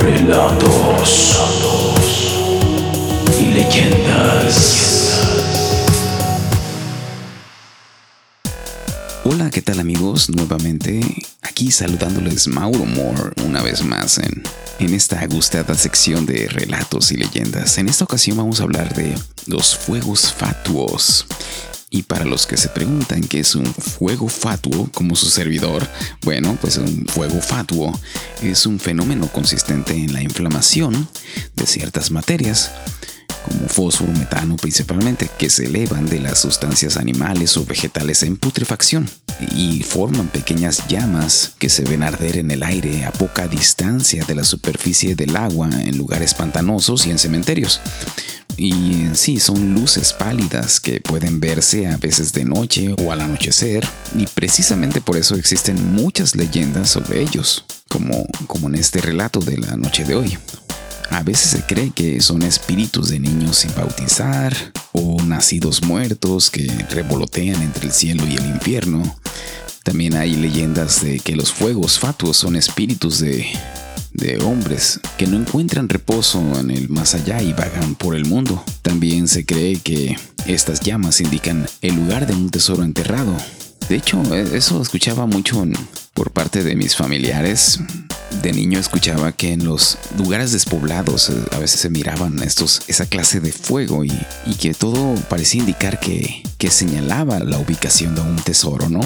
Relatos y leyendas. Hola, ¿qué tal amigos? Nuevamente aquí saludándoles Mauro Moore una vez más en, en esta gustada sección de relatos y leyendas. En esta ocasión vamos a hablar de los fuegos fatuos. Y para los que se preguntan qué es un fuego fatuo, como su servidor, bueno, pues un fuego fatuo es un fenómeno consistente en la inflamación de ciertas materias, como fósforo, metano principalmente, que se elevan de las sustancias animales o vegetales en putrefacción y forman pequeñas llamas que se ven arder en el aire a poca distancia de la superficie del agua en lugares pantanosos y en cementerios. Y sí, son luces pálidas que pueden verse a veces de noche o al anochecer, y precisamente por eso existen muchas leyendas sobre ellos, como, como en este relato de la noche de hoy. A veces se cree que son espíritus de niños sin bautizar o nacidos muertos que revolotean entre el cielo y el infierno. También hay leyendas de que los fuegos fatuos son espíritus de de hombres que no encuentran reposo en el más allá y vagan por el mundo. También se cree que estas llamas indican el lugar de un tesoro enterrado. De hecho, e, eso escuchaba mucho por parte de mis familiares de niño escuchaba que en los lugares despoblados eh, a veces se miraban estos, esa clase de fuego y, que todo parecía indicar que, que, señalaba la ubicación de un tesoro, ¿no?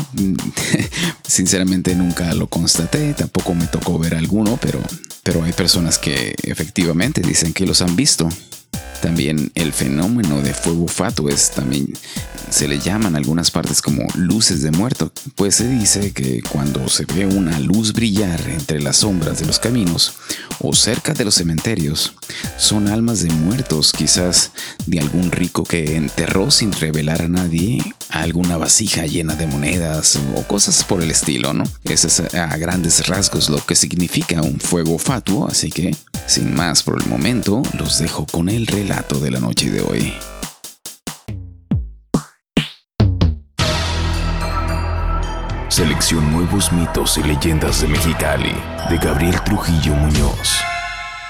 Sinceramente nunca lo constaté, tampoco me tocó ver alguno, pero, pero hay personas que efectivamente dicen que los han visto. También el fenómeno de fuego fatuo es también se le llaman algunas partes como luces de muerto, pues se dice que cuando se ve una luz brillar entre las sombras de los caminos o cerca de los cementerios, son almas de muertos, quizás de algún rico que enterró sin revelar a nadie alguna vasija llena de monedas o cosas por el estilo, ¿no? Ese es a grandes rasgos lo que significa un fuego fatuo, así que, sin más por el momento, los dejo con el relato de la noche de hoy. Nuevos Mitos y Leyendas de Mexicali, de Gabriel Trujillo Muñoz.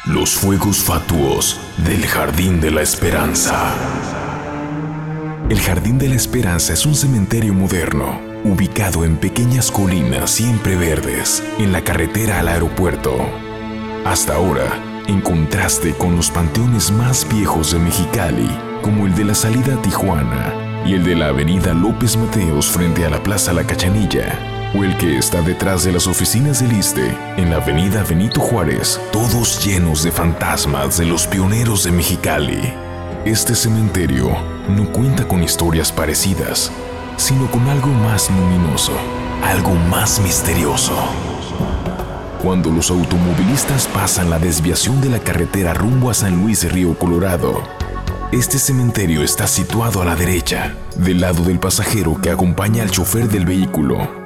Los Fuegos Fatuos del Jardín de la Esperanza. El Jardín de la Esperanza es un cementerio moderno, ubicado en pequeñas colinas siempre verdes, en la carretera al aeropuerto. Hasta ahora, en contraste con los panteones más viejos de Mexicali, como el de la salida a Tijuana, y el de la avenida López Mateos frente a la Plaza La Cachanilla, o el que está detrás de las oficinas del ISTE, en la avenida Benito Juárez, todos llenos de fantasmas de los pioneros de Mexicali. Este cementerio no cuenta con historias parecidas, sino con algo más luminoso, algo más misterioso. Cuando los automovilistas pasan la desviación de la carretera rumbo a San Luis Río Colorado, este cementerio está situado a la derecha, del lado del pasajero que acompaña al chofer del vehículo.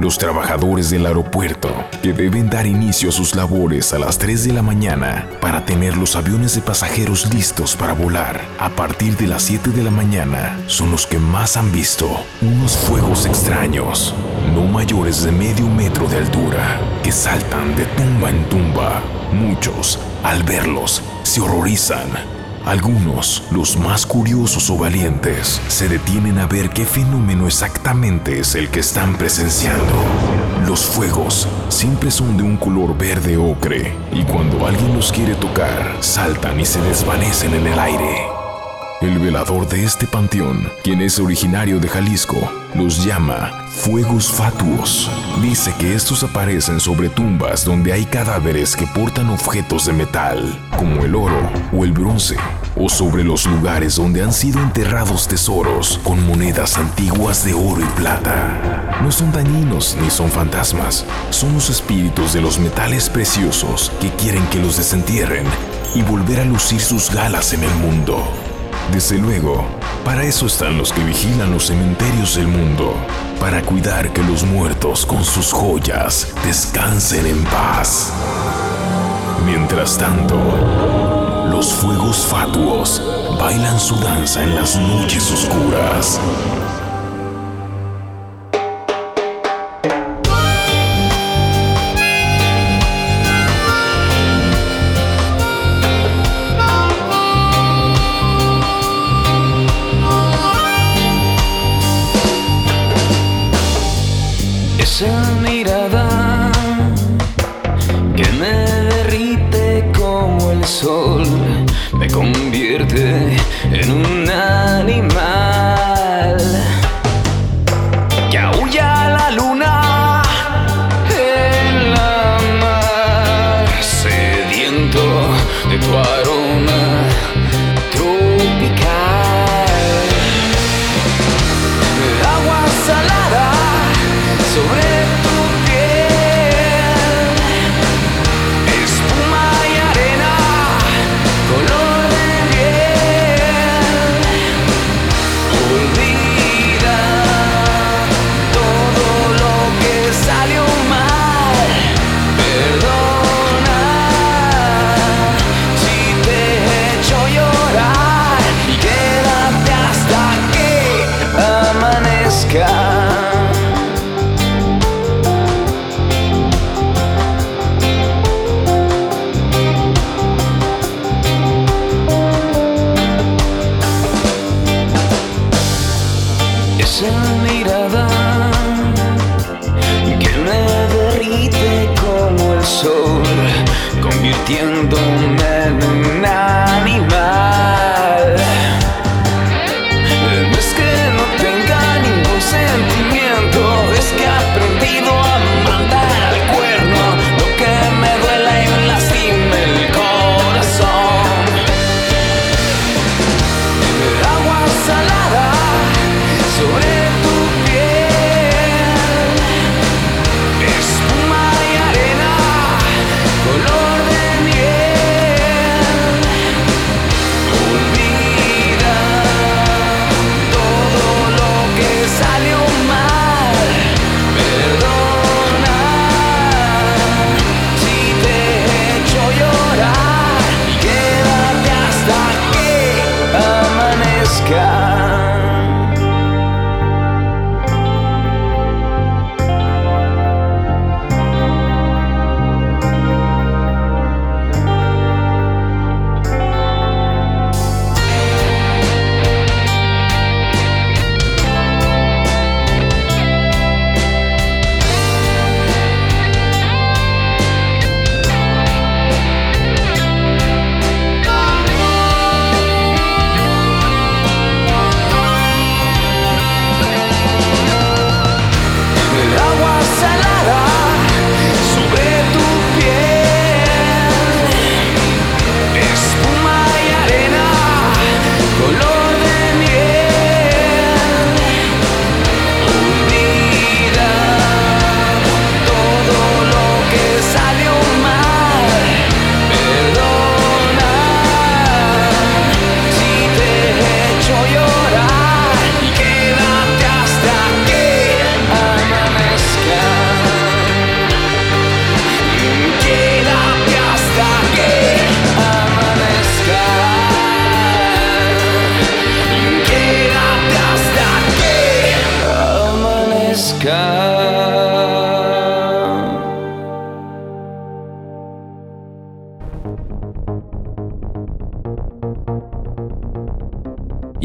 Los trabajadores del aeropuerto, que deben dar inicio a sus labores a las 3 de la mañana para tener los aviones de pasajeros listos para volar a partir de las 7 de la mañana, son los que más han visto unos fuegos extraños, no mayores de medio metro de altura, que saltan de tumba en tumba. Muchos, al verlos, se horrorizan algunos, los más curiosos o valientes, se detienen a ver qué fenómeno exactamente es el que están presenciando. Los fuegos siempre son de un color verde ocre y cuando alguien los quiere tocar, saltan y se desvanecen en el aire. El velador de este panteón, quien es originario de Jalisco, los llama fuegos fatuos. Dice que estos aparecen sobre tumbas donde hay cadáveres que portan objetos de metal, como el oro o el bronce, o sobre los lugares donde han sido enterrados tesoros con monedas antiguas de oro y plata. No son dañinos ni son fantasmas, son los espíritus de los metales preciosos que quieren que los desentierren y volver a lucir sus galas en el mundo. Desde luego, para eso están los que vigilan los cementerios del mundo, para cuidar que los muertos con sus joyas descansen en paz. Mientras tanto, los fuegos fatuos bailan su danza en las noches oscuras.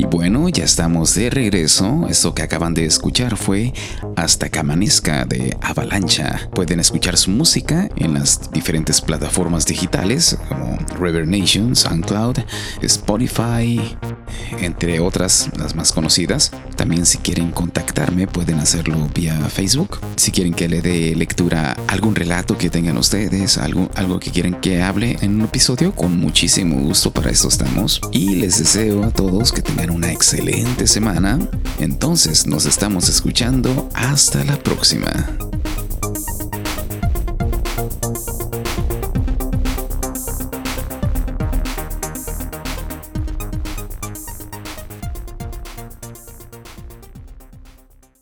Bueno, ya estamos de regreso. Esto que acaban de escuchar fue Hasta que de Avalancha. Pueden escuchar su música en las diferentes plataformas digitales como Reverb Nation, SoundCloud, Spotify, entre otras, las más conocidas. También si quieren contactarme pueden hacerlo vía Facebook. Si quieren que le dé lectura algún relato que tengan ustedes, algo, algo que quieren que hable en un episodio, con muchísimo gusto para eso estamos. Y les deseo a todos que tengan una excelente semana. Entonces nos estamos escuchando. Hasta la próxima.